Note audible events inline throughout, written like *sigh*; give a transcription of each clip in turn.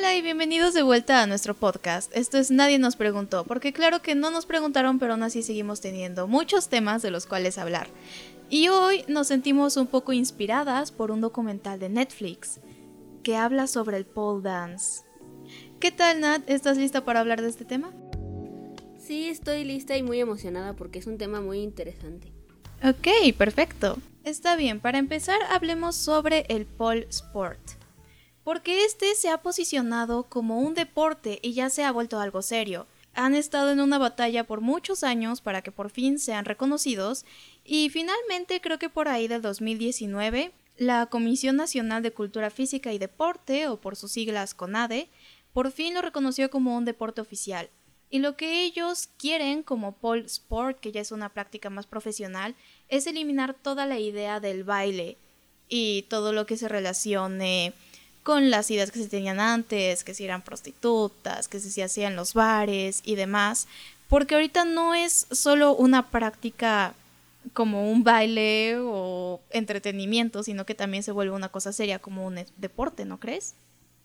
Hola y bienvenidos de vuelta a nuestro podcast. Esto es Nadie nos preguntó, porque claro que no nos preguntaron, pero aún así seguimos teniendo muchos temas de los cuales hablar. Y hoy nos sentimos un poco inspiradas por un documental de Netflix que habla sobre el pole dance. ¿Qué tal Nat? ¿Estás lista para hablar de este tema? Sí, estoy lista y muy emocionada porque es un tema muy interesante. Ok, perfecto. Está bien, para empezar hablemos sobre el pole sport. Porque este se ha posicionado como un deporte y ya se ha vuelto algo serio han estado en una batalla por muchos años para que por fin sean reconocidos y finalmente creo que por ahí del 2019 la Comisión Nacional de Cultura Física y Deporte, o por sus siglas CONADE, por fin lo reconoció como un deporte oficial. Y lo que ellos quieren como pole sport, que ya es una práctica más profesional, es eliminar toda la idea del baile y todo lo que se relacione con las ideas que se tenían antes, que si eran prostitutas, que si se hacían los bares y demás, porque ahorita no es solo una práctica como un baile o entretenimiento, sino que también se vuelve una cosa seria como un deporte, ¿no crees?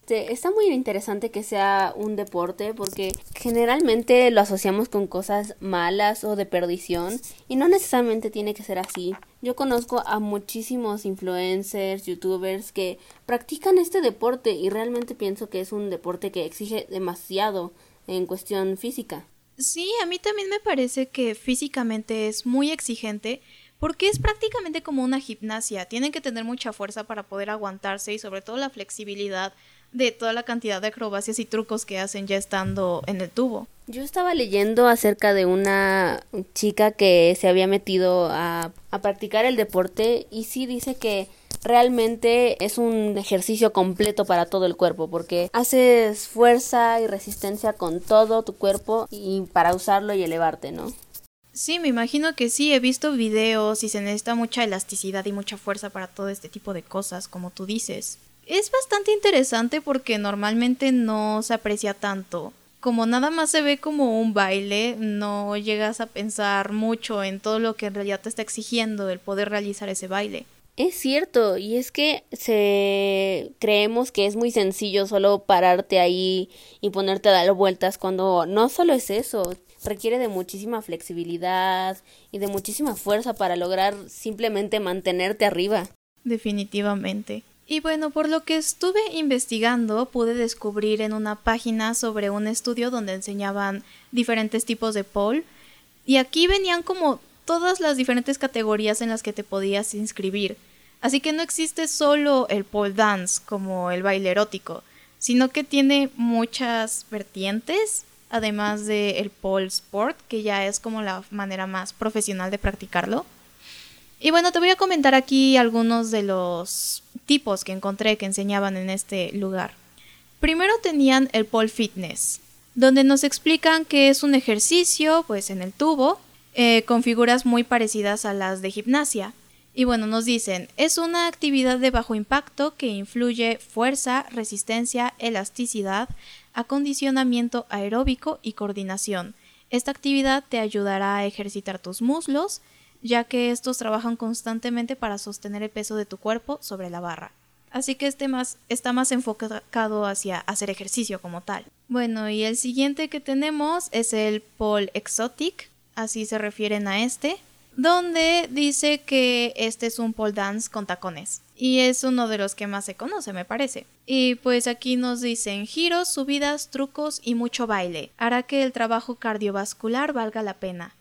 Este, está muy interesante que sea un deporte porque generalmente lo asociamos con cosas malas o de perdición y no necesariamente tiene que ser así. Yo conozco a muchísimos influencers, youtubers que practican este deporte y realmente pienso que es un deporte que exige demasiado en cuestión física. Sí, a mí también me parece que físicamente es muy exigente porque es prácticamente como una gimnasia. Tienen que tener mucha fuerza para poder aguantarse y sobre todo la flexibilidad de toda la cantidad de acrobacias y trucos que hacen ya estando en el tubo. Yo estaba leyendo acerca de una chica que se había metido a, a practicar el deporte y sí dice que realmente es un ejercicio completo para todo el cuerpo porque haces fuerza y resistencia con todo tu cuerpo y para usarlo y elevarte, ¿no? Sí, me imagino que sí, he visto videos y se necesita mucha elasticidad y mucha fuerza para todo este tipo de cosas, como tú dices. Es bastante interesante porque normalmente no se aprecia tanto. Como nada más se ve como un baile, no llegas a pensar mucho en todo lo que en realidad te está exigiendo el poder realizar ese baile. Es cierto, y es que se creemos que es muy sencillo solo pararte ahí y ponerte a dar vueltas cuando no solo es eso, requiere de muchísima flexibilidad y de muchísima fuerza para lograr simplemente mantenerte arriba. Definitivamente. Y bueno, por lo que estuve investigando, pude descubrir en una página sobre un estudio donde enseñaban diferentes tipos de pole. Y aquí venían como todas las diferentes categorías en las que te podías inscribir. Así que no existe solo el pole dance como el baile erótico, sino que tiene muchas vertientes, además del el pole sport, que ya es como la manera más profesional de practicarlo. Y bueno, te voy a comentar aquí algunos de los tipos que encontré que enseñaban en este lugar. Primero tenían el pole fitness, donde nos explican que es un ejercicio, pues en el tubo, eh, con figuras muy parecidas a las de gimnasia. Y bueno, nos dicen, es una actividad de bajo impacto que influye fuerza, resistencia, elasticidad, acondicionamiento aeróbico y coordinación. Esta actividad te ayudará a ejercitar tus muslos, ya que estos trabajan constantemente para sostener el peso de tu cuerpo sobre la barra. Así que este más, está más enfocado hacia hacer ejercicio como tal. Bueno, y el siguiente que tenemos es el pole exotic, así se refieren a este, donde dice que este es un pole dance con tacones. Y es uno de los que más se conoce, me parece. Y pues aquí nos dicen giros, subidas, trucos y mucho baile. Hará que el trabajo cardiovascular valga la pena.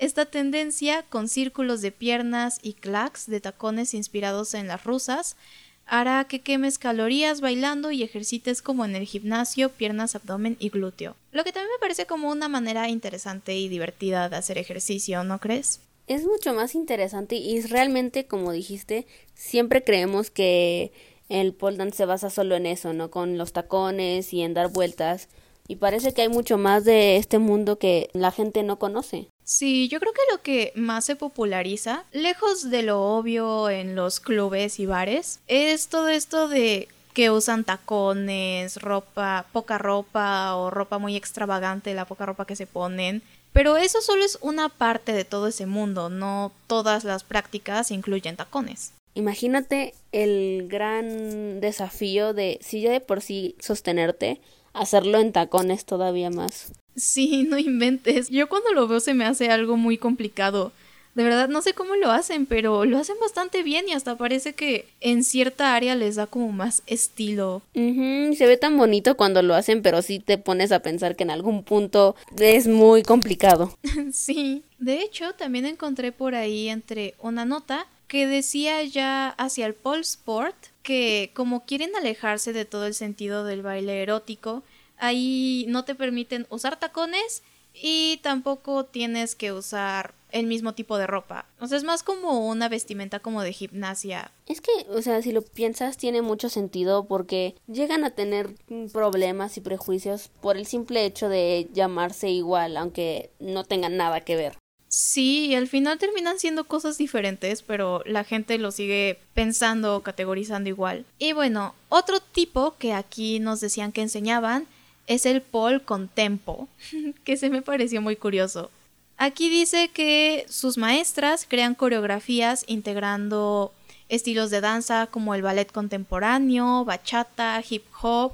Esta tendencia, con círculos de piernas y clacks de tacones inspirados en las rusas, hará que quemes calorías bailando y ejercites como en el gimnasio, piernas, abdomen y glúteo. Lo que también me parece como una manera interesante y divertida de hacer ejercicio, ¿no crees? Es mucho más interesante y realmente, como dijiste, siempre creemos que el pole se basa solo en eso, ¿no? Con los tacones y en dar vueltas. Y parece que hay mucho más de este mundo que la gente no conoce. Sí, yo creo que lo que más se populariza, lejos de lo obvio en los clubes y bares, es todo esto de que usan tacones, ropa, poca ropa o ropa muy extravagante, la poca ropa que se ponen. Pero eso solo es una parte de todo ese mundo, no todas las prácticas incluyen tacones. Imagínate el gran desafío de, si ya de por sí sostenerte, hacerlo en tacones todavía más. Sí, *laughs* no inventes. Yo cuando lo veo se me hace algo muy complicado. De verdad no sé cómo lo hacen, pero lo hacen bastante bien y hasta parece que en cierta área les da como más estilo. Se ve tan bonito cuando lo hacen, pero sí te pones a pensar que en algún punto es muy complicado. *laughs* sí. De hecho, también encontré por ahí entre una nota que decía ya hacia el pole sport que como quieren alejarse de todo el sentido del baile erótico, ahí no te permiten usar tacones y tampoco tienes que usar el mismo tipo de ropa. O sea, es más como una vestimenta como de gimnasia. Es que, o sea, si lo piensas, tiene mucho sentido porque llegan a tener problemas y prejuicios por el simple hecho de llamarse igual, aunque no tengan nada que ver. Sí, al final terminan siendo cosas diferentes, pero la gente lo sigue pensando o categorizando igual. Y bueno, otro tipo que aquí nos decían que enseñaban es el pole con tempo, *laughs* que se me pareció muy curioso. Aquí dice que sus maestras crean coreografías integrando estilos de danza como el ballet contemporáneo, bachata, hip hop,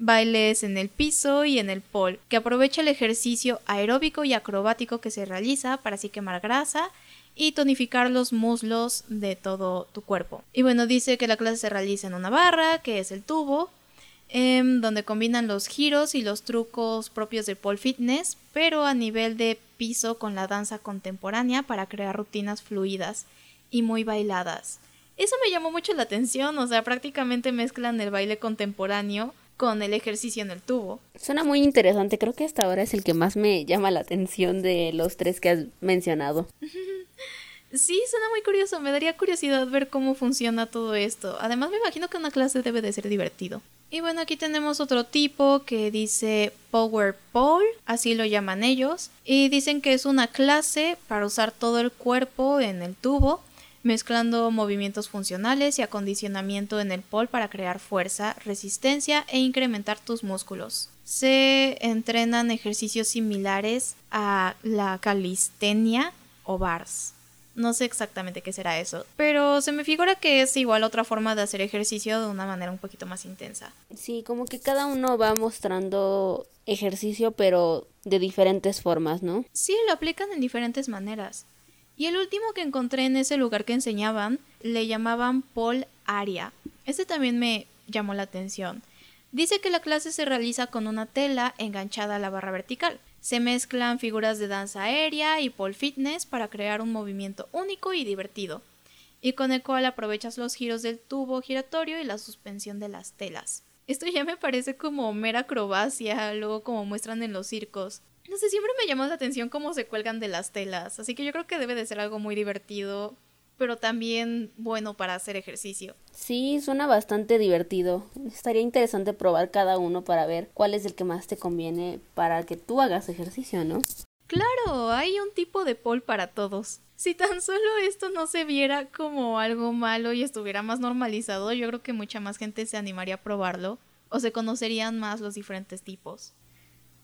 bailes en el piso y en el pole, que aprovecha el ejercicio aeróbico y acrobático que se realiza para así quemar grasa y tonificar los muslos de todo tu cuerpo. Y bueno, dice que la clase se realiza en una barra, que es el tubo, em, donde combinan los giros y los trucos propios del pole fitness, pero a nivel de piso con la danza contemporánea para crear rutinas fluidas y muy bailadas. Eso me llamó mucho la atención, o sea, prácticamente mezclan el baile contemporáneo con el ejercicio en el tubo. Suena muy interesante, creo que hasta ahora es el que más me llama la atención de los tres que has mencionado. *laughs* Sí, suena muy curioso, me daría curiosidad ver cómo funciona todo esto. Además me imagino que una clase debe de ser divertido. Y bueno, aquí tenemos otro tipo que dice Power Pole, así lo llaman ellos, y dicen que es una clase para usar todo el cuerpo en el tubo mezclando movimientos funcionales y acondicionamiento en el pole para crear fuerza, resistencia e incrementar tus músculos. Se entrenan ejercicios similares a la calistenia o bars. No sé exactamente qué será eso, pero se me figura que es igual otra forma de hacer ejercicio de una manera un poquito más intensa. Sí, como que cada uno va mostrando ejercicio, pero de diferentes formas, ¿no? Sí, lo aplican en diferentes maneras. Y el último que encontré en ese lugar que enseñaban le llamaban Paul Aria. Este también me llamó la atención. Dice que la clase se realiza con una tela enganchada a la barra vertical. Se mezclan figuras de danza aérea y pole fitness para crear un movimiento único y divertido, y con el cual aprovechas los giros del tubo giratorio y la suspensión de las telas. Esto ya me parece como mera acrobacia, luego como muestran en los circos. No sé, siempre me llamó la atención cómo se cuelgan de las telas, así que yo creo que debe de ser algo muy divertido, pero también bueno para hacer ejercicio. Sí, suena bastante divertido. Estaría interesante probar cada uno para ver cuál es el que más te conviene para que tú hagas ejercicio, ¿no? Claro, hay un tipo de pole para todos. Si tan solo esto no se viera como algo malo y estuviera más normalizado, yo creo que mucha más gente se animaría a probarlo o se conocerían más los diferentes tipos.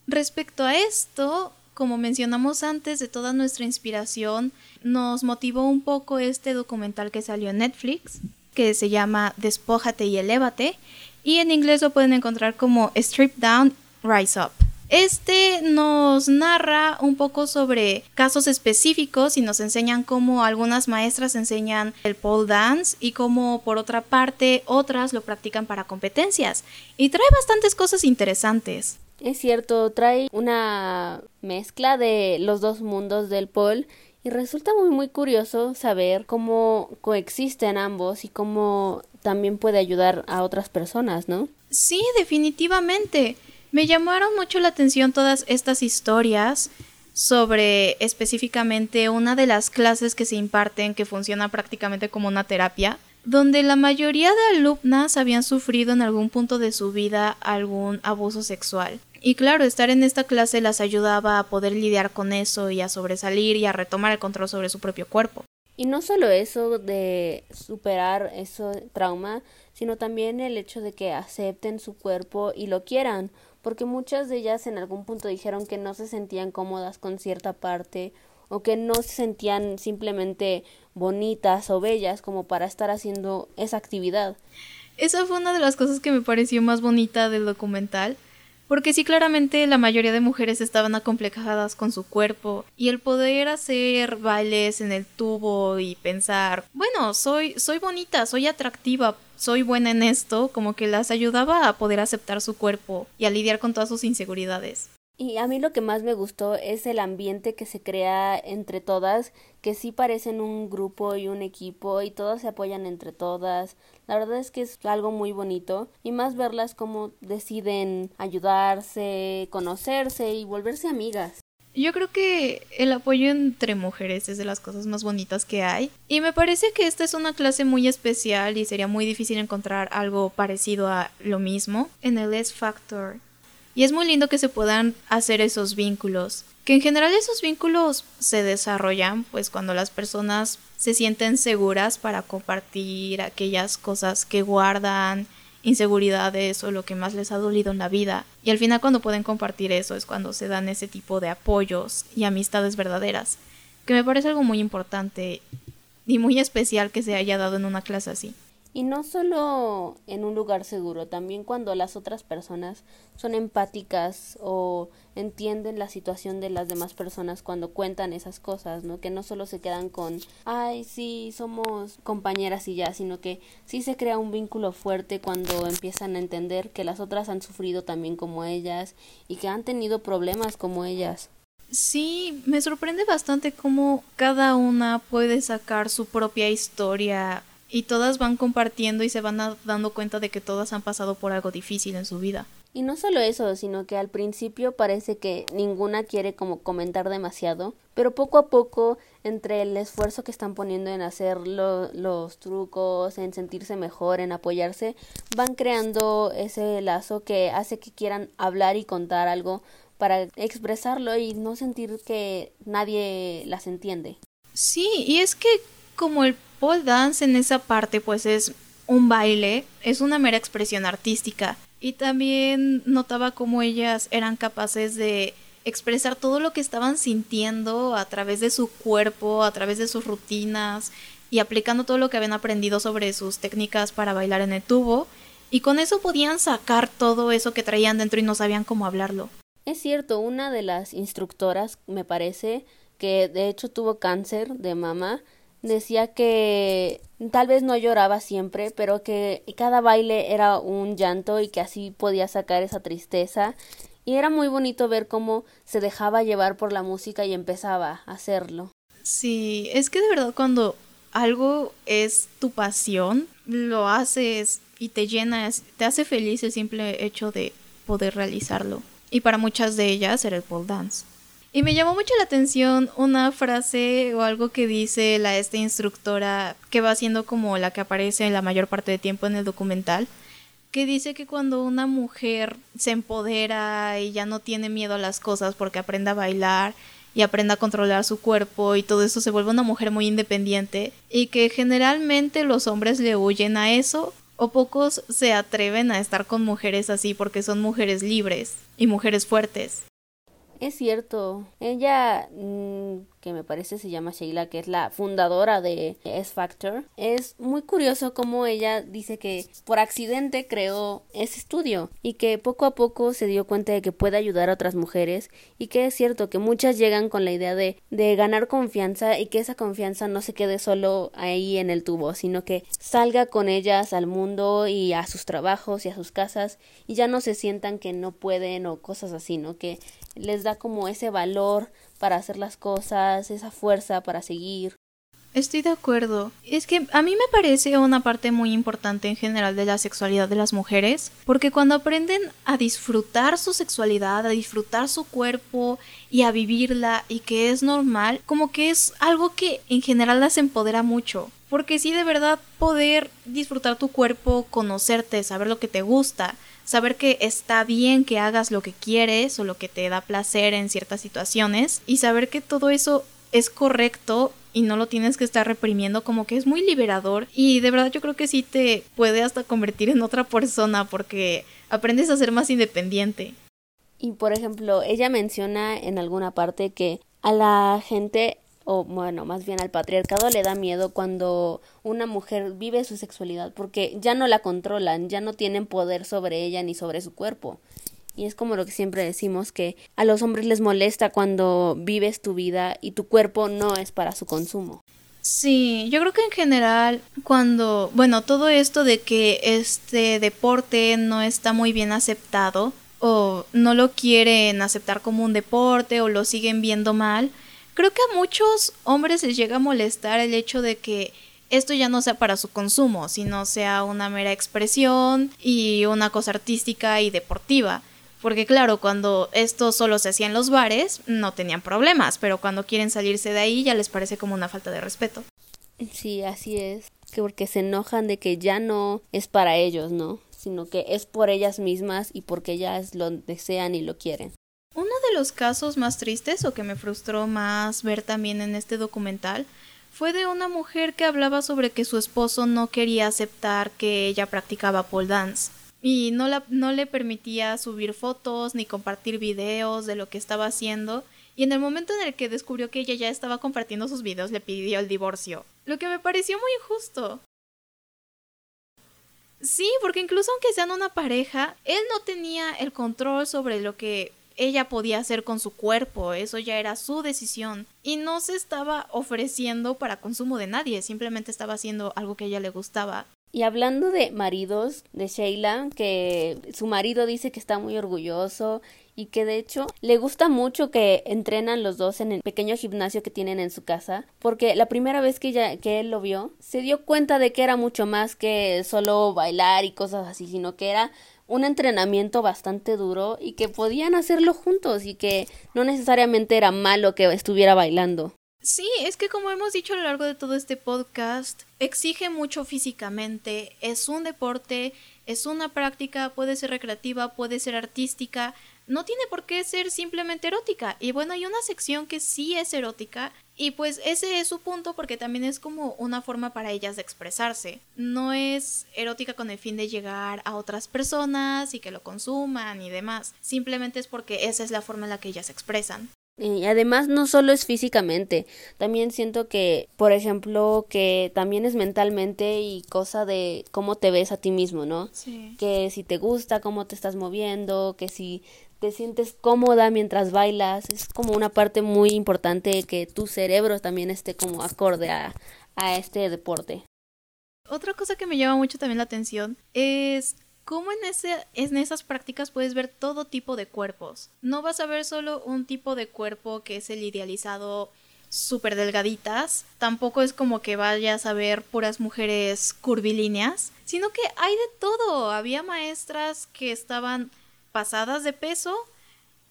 Respecto a esto, como mencionamos antes, de toda nuestra inspiración, nos motivó un poco este documental que salió en Netflix, que se llama Despójate y Elévate, y en inglés lo pueden encontrar como Strip Down, Rise Up. Este nos narra un poco sobre casos específicos y nos enseñan cómo algunas maestras enseñan el pole dance y cómo por otra parte otras lo practican para competencias. Y trae bastantes cosas interesantes. Es cierto, trae una mezcla de los dos mundos del pole y resulta muy muy curioso saber cómo coexisten ambos y cómo también puede ayudar a otras personas, ¿no? Sí, definitivamente. Me llamaron mucho la atención todas estas historias sobre específicamente una de las clases que se imparten que funciona prácticamente como una terapia, donde la mayoría de alumnas habían sufrido en algún punto de su vida algún abuso sexual. Y claro, estar en esta clase las ayudaba a poder lidiar con eso y a sobresalir y a retomar el control sobre su propio cuerpo. Y no solo eso de superar ese trauma, sino también el hecho de que acepten su cuerpo y lo quieran, porque muchas de ellas en algún punto dijeron que no se sentían cómodas con cierta parte o que no se sentían simplemente bonitas o bellas como para estar haciendo esa actividad. Esa fue una de las cosas que me pareció más bonita del documental, porque sí claramente la mayoría de mujeres estaban acomplejadas con su cuerpo y el poder hacer bailes en el tubo y pensar, bueno, soy soy bonita, soy atractiva, soy buena en esto, como que las ayudaba a poder aceptar su cuerpo y a lidiar con todas sus inseguridades. Y a mí lo que más me gustó es el ambiente que se crea entre todas, que sí parecen un grupo y un equipo y todas se apoyan entre todas. La verdad es que es algo muy bonito y más verlas como deciden ayudarse, conocerse y volverse amigas. Yo creo que el apoyo entre mujeres es de las cosas más bonitas que hay. Y me parece que esta es una clase muy especial y sería muy difícil encontrar algo parecido a lo mismo en el S Factor. Y es muy lindo que se puedan hacer esos vínculos. Que en general esos vínculos se desarrollan pues cuando las personas se sienten seguras para compartir aquellas cosas que guardan, inseguridades o lo que más les ha dolido en la vida. Y al final cuando pueden compartir eso es cuando se dan ese tipo de apoyos y amistades verdaderas. Que me parece algo muy importante y muy especial que se haya dado en una clase así. Y no solo en un lugar seguro, también cuando las otras personas son empáticas o entienden la situación de las demás personas cuando cuentan esas cosas, ¿no? Que no solo se quedan con, ay, sí, somos compañeras y ya, sino que sí se crea un vínculo fuerte cuando empiezan a entender que las otras han sufrido también como ellas y que han tenido problemas como ellas. Sí, me sorprende bastante cómo cada una puede sacar su propia historia y todas van compartiendo y se van dando cuenta de que todas han pasado por algo difícil en su vida. Y no solo eso, sino que al principio parece que ninguna quiere como comentar demasiado, pero poco a poco, entre el esfuerzo que están poniendo en hacer los trucos, en sentirse mejor, en apoyarse, van creando ese lazo que hace que quieran hablar y contar algo para expresarlo y no sentir que nadie las entiende. Sí, y es que como el pole dance en esa parte pues es un baile, es una mera expresión artística. Y también notaba cómo ellas eran capaces de expresar todo lo que estaban sintiendo a través de su cuerpo, a través de sus rutinas y aplicando todo lo que habían aprendido sobre sus técnicas para bailar en el tubo. Y con eso podían sacar todo eso que traían dentro y no sabían cómo hablarlo. Es cierto, una de las instructoras, me parece, que de hecho tuvo cáncer de mama, decía que tal vez no lloraba siempre, pero que cada baile era un llanto y que así podía sacar esa tristeza. Y era muy bonito ver cómo se dejaba llevar por la música y empezaba a hacerlo. Sí, es que de verdad cuando algo es tu pasión, lo haces y te llenas, te hace feliz el simple hecho de poder realizarlo. Y para muchas de ellas era el pole dance. Y me llamó mucho la atención una frase o algo que dice la esta instructora que va siendo como la que aparece en la mayor parte del tiempo en el documental, que dice que cuando una mujer se empodera y ya no tiene miedo a las cosas porque aprende a bailar y aprende a controlar su cuerpo y todo eso se vuelve una mujer muy independiente y que generalmente los hombres le huyen a eso o pocos se atreven a estar con mujeres así porque son mujeres libres y mujeres fuertes. Es cierto. Ella, mm, que me parece se llama Sheila, que es la fundadora de S Factor, es muy curioso cómo ella dice que por accidente creó ese estudio y que poco a poco se dio cuenta de que puede ayudar a otras mujeres y que es cierto que muchas llegan con la idea de, de ganar confianza y que esa confianza no se quede solo ahí en el tubo, sino que salga con ellas al mundo y a sus trabajos y a sus casas y ya no se sientan que no pueden o cosas así, ¿no? Que les da como ese valor para hacer las cosas, esa fuerza para seguir. Estoy de acuerdo. Es que a mí me parece una parte muy importante en general de la sexualidad de las mujeres, porque cuando aprenden a disfrutar su sexualidad, a disfrutar su cuerpo y a vivirla y que es normal, como que es algo que en general las empodera mucho. Porque sí, de verdad, poder disfrutar tu cuerpo, conocerte, saber lo que te gusta, saber que está bien que hagas lo que quieres o lo que te da placer en ciertas situaciones y saber que todo eso es correcto y no lo tienes que estar reprimiendo como que es muy liberador y de verdad yo creo que sí te puede hasta convertir en otra persona porque aprendes a ser más independiente. Y por ejemplo, ella menciona en alguna parte que a la gente o bueno, más bien al patriarcado le da miedo cuando una mujer vive su sexualidad porque ya no la controlan, ya no tienen poder sobre ella ni sobre su cuerpo. Y es como lo que siempre decimos que a los hombres les molesta cuando vives tu vida y tu cuerpo no es para su consumo. Sí, yo creo que en general cuando, bueno, todo esto de que este deporte no está muy bien aceptado o no lo quieren aceptar como un deporte o lo siguen viendo mal, creo que a muchos hombres les llega a molestar el hecho de que esto ya no sea para su consumo, sino sea una mera expresión y una cosa artística y deportiva. Porque claro, cuando esto solo se hacía en los bares, no tenían problemas, pero cuando quieren salirse de ahí ya les parece como una falta de respeto. Sí, así es. Que porque se enojan de que ya no es para ellos, ¿no? Sino que es por ellas mismas y porque ellas lo desean y lo quieren. Uno de los casos más tristes o que me frustró más ver también en este documental fue de una mujer que hablaba sobre que su esposo no quería aceptar que ella practicaba pole dance y no, la, no le permitía subir fotos ni compartir videos de lo que estaba haciendo. Y en el momento en el que descubrió que ella ya estaba compartiendo sus videos, le pidió el divorcio. Lo que me pareció muy injusto. Sí, porque incluso aunque sean una pareja, él no tenía el control sobre lo que ella podía hacer con su cuerpo, eso ya era su decisión. Y no se estaba ofreciendo para consumo de nadie, simplemente estaba haciendo algo que a ella le gustaba. Y hablando de maridos, de Sheila, que su marido dice que está muy orgulloso y que de hecho le gusta mucho que entrenan los dos en el pequeño gimnasio que tienen en su casa, porque la primera vez que, ella, que él lo vio, se dio cuenta de que era mucho más que solo bailar y cosas así, sino que era un entrenamiento bastante duro y que podían hacerlo juntos y que no necesariamente era malo que estuviera bailando. Sí, es que como hemos dicho a lo largo de todo este podcast, exige mucho físicamente, es un deporte, es una práctica, puede ser recreativa, puede ser artística, no tiene por qué ser simplemente erótica. Y bueno, hay una sección que sí es erótica y pues ese es su punto porque también es como una forma para ellas de expresarse. No es erótica con el fin de llegar a otras personas y que lo consuman y demás. Simplemente es porque esa es la forma en la que ellas se expresan. Y además no solo es físicamente, también siento que, por ejemplo, que también es mentalmente y cosa de cómo te ves a ti mismo, ¿no? Sí. Que si te gusta cómo te estás moviendo, que si te sientes cómoda mientras bailas, es como una parte muy importante que tu cerebro también esté como acorde a, a este deporte. Otra cosa que me llama mucho también la atención es cómo en, ese, en esas prácticas puedes ver todo tipo de cuerpos. No vas a ver solo un tipo de cuerpo que es el idealizado súper delgaditas, tampoco es como que vayas a ver puras mujeres curvilíneas, sino que hay de todo. Había maestras que estaban pasadas de peso,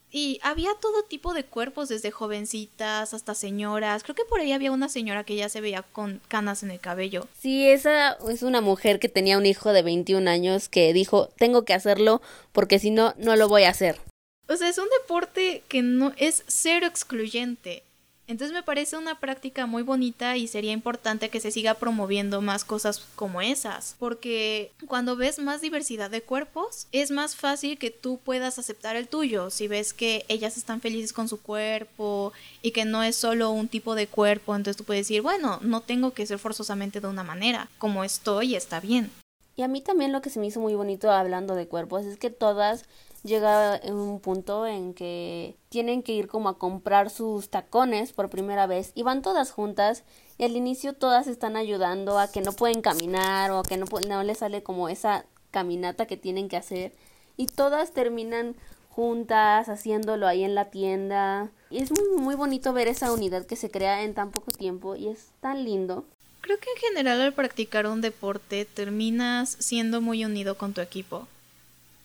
y había todo tipo de cuerpos, desde jovencitas hasta señoras. Creo que por ahí había una señora que ya se veía con canas en el cabello. Sí, esa es una mujer que tenía un hijo de 21 años que dijo, tengo que hacerlo porque si no, no lo voy a hacer. O sea, es un deporte que no es cero excluyente. Entonces me parece una práctica muy bonita y sería importante que se siga promoviendo más cosas como esas, porque cuando ves más diversidad de cuerpos, es más fácil que tú puedas aceptar el tuyo, si ves que ellas están felices con su cuerpo y que no es solo un tipo de cuerpo, entonces tú puedes decir, bueno, no tengo que ser forzosamente de una manera, como estoy está bien. Y a mí también lo que se me hizo muy bonito hablando de cuerpos es que todas llega un punto en que tienen que ir como a comprar sus tacones por primera vez y van todas juntas y al inicio todas están ayudando a que no pueden caminar o a que no, no les sale como esa caminata que tienen que hacer y todas terminan juntas haciéndolo ahí en la tienda y es muy, muy bonito ver esa unidad que se crea en tan poco tiempo y es tan lindo. Creo que en general al practicar un deporte terminas siendo muy unido con tu equipo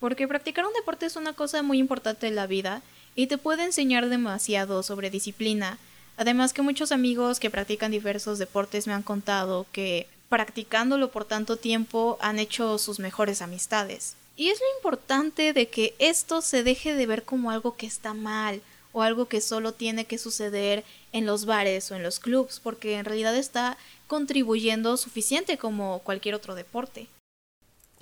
porque practicar un deporte es una cosa muy importante en la vida y te puede enseñar demasiado sobre disciplina. Además que muchos amigos que practican diversos deportes me han contado que practicándolo por tanto tiempo han hecho sus mejores amistades. Y es lo importante de que esto se deje de ver como algo que está mal o algo que solo tiene que suceder en los bares o en los clubs, porque en realidad está contribuyendo suficiente como cualquier otro deporte.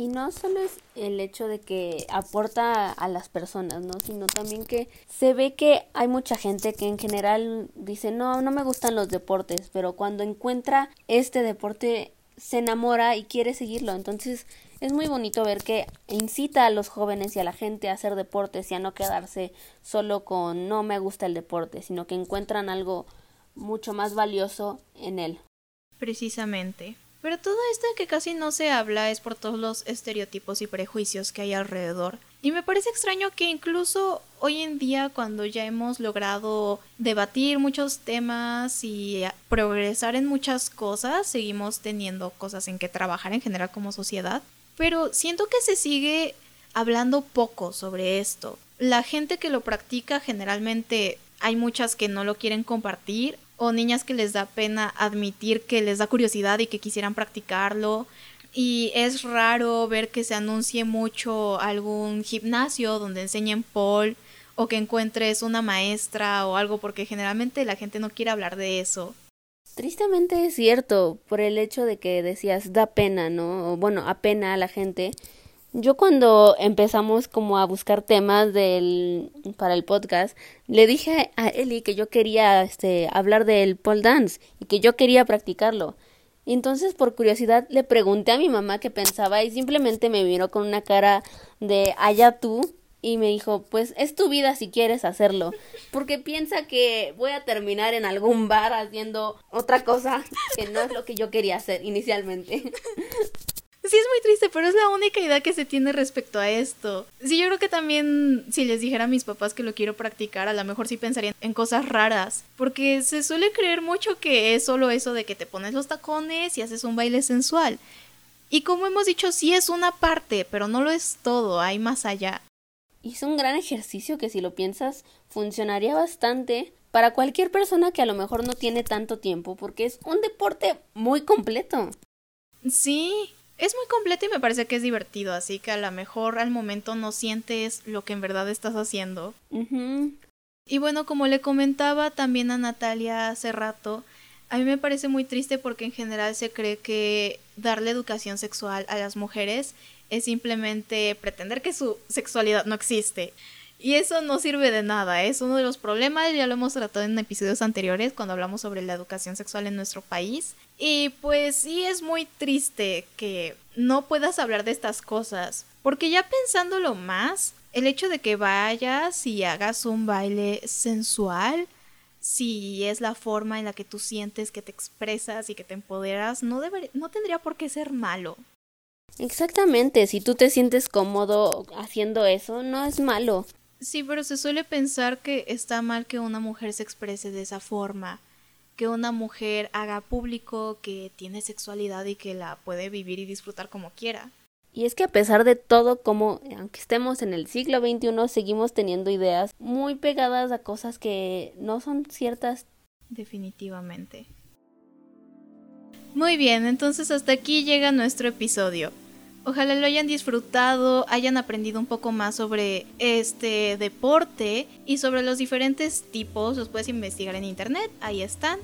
Y no solo es el hecho de que aporta a las personas, ¿no? Sino también que se ve que hay mucha gente que en general dice, no, no me gustan los deportes, pero cuando encuentra este deporte se enamora y quiere seguirlo. Entonces es muy bonito ver que incita a los jóvenes y a la gente a hacer deportes y a no quedarse solo con no me gusta el deporte, sino que encuentran algo mucho más valioso en él. Precisamente. Pero todo esto que casi no se habla es por todos los estereotipos y prejuicios que hay alrededor. Y me parece extraño que incluso hoy en día, cuando ya hemos logrado debatir muchos temas y progresar en muchas cosas, seguimos teniendo cosas en que trabajar en general como sociedad. Pero siento que se sigue hablando poco sobre esto. La gente que lo practica generalmente hay muchas que no lo quieren compartir o niñas que les da pena admitir que les da curiosidad y que quisieran practicarlo. Y es raro ver que se anuncie mucho algún gimnasio donde enseñen pole o que encuentres una maestra o algo porque generalmente la gente no quiere hablar de eso. Tristemente es cierto, por el hecho de que decías da pena, ¿no? bueno, apena a la gente yo cuando empezamos como a buscar temas del, para el podcast, le dije a Eli que yo quería este, hablar del pole dance y que yo quería practicarlo. Y entonces por curiosidad le pregunté a mi mamá qué pensaba y simplemente me miró con una cara de allá tú y me dijo, pues es tu vida si quieres hacerlo, porque piensa que voy a terminar en algún bar haciendo otra cosa que no es lo que yo quería hacer inicialmente. *laughs* Sí, es muy triste, pero es la única idea que se tiene respecto a esto. Sí, yo creo que también si les dijera a mis papás que lo quiero practicar, a lo mejor sí pensarían en cosas raras, porque se suele creer mucho que es solo eso de que te pones los tacones y haces un baile sensual. Y como hemos dicho, sí es una parte, pero no lo es todo, hay más allá. Y es un gran ejercicio que si lo piensas funcionaría bastante para cualquier persona que a lo mejor no tiene tanto tiempo, porque es un deporte muy completo. Sí, es muy completo y me parece que es divertido, así que a lo mejor al momento no sientes lo que en verdad estás haciendo. Y bueno, como le comentaba también a Natalia hace rato, a mí me parece muy triste porque en general se cree que darle educación sexual a las mujeres es simplemente pretender que su sexualidad no existe. Y eso no sirve de nada, es uno de los problemas, ya lo hemos tratado en episodios anteriores cuando hablamos sobre la educación sexual en nuestro país. Y pues sí es muy triste que no puedas hablar de estas cosas, porque ya pensándolo más, el hecho de que vayas y hagas un baile sensual, si es la forma en la que tú sientes que te expresas y que te empoderas, no, no tendría por qué ser malo. Exactamente, si tú te sientes cómodo haciendo eso, no es malo. Sí, pero se suele pensar que está mal que una mujer se exprese de esa forma que una mujer haga público que tiene sexualidad y que la puede vivir y disfrutar como quiera. Y es que a pesar de todo, como aunque estemos en el siglo XXI, seguimos teniendo ideas muy pegadas a cosas que no son ciertas. Definitivamente. Muy bien, entonces hasta aquí llega nuestro episodio. Ojalá lo hayan disfrutado, hayan aprendido un poco más sobre este deporte y sobre los diferentes tipos. Los puedes investigar en internet, ahí están.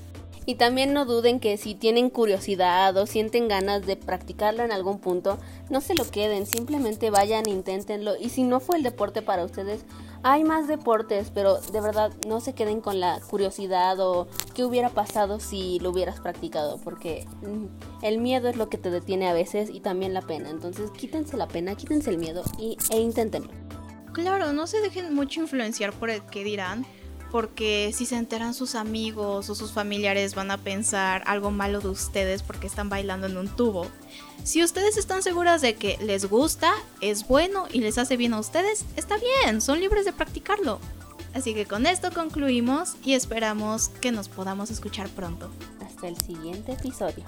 Y también no duden que si tienen curiosidad o sienten ganas de practicarlo en algún punto, no se lo queden, simplemente vayan, inténtenlo. Y si no fue el deporte para ustedes, hay más deportes, pero de verdad no se queden con la curiosidad o qué hubiera pasado si lo hubieras practicado, porque mm, el miedo es lo que te detiene a veces y también la pena. Entonces quítense la pena, quítense el miedo y, e inténtenlo. Claro, no se dejen mucho influenciar por el que dirán porque si se enteran sus amigos o sus familiares van a pensar algo malo de ustedes porque están bailando en un tubo. Si ustedes están seguras de que les gusta, es bueno y les hace bien a ustedes, está bien, son libres de practicarlo. Así que con esto concluimos y esperamos que nos podamos escuchar pronto. Hasta el siguiente episodio.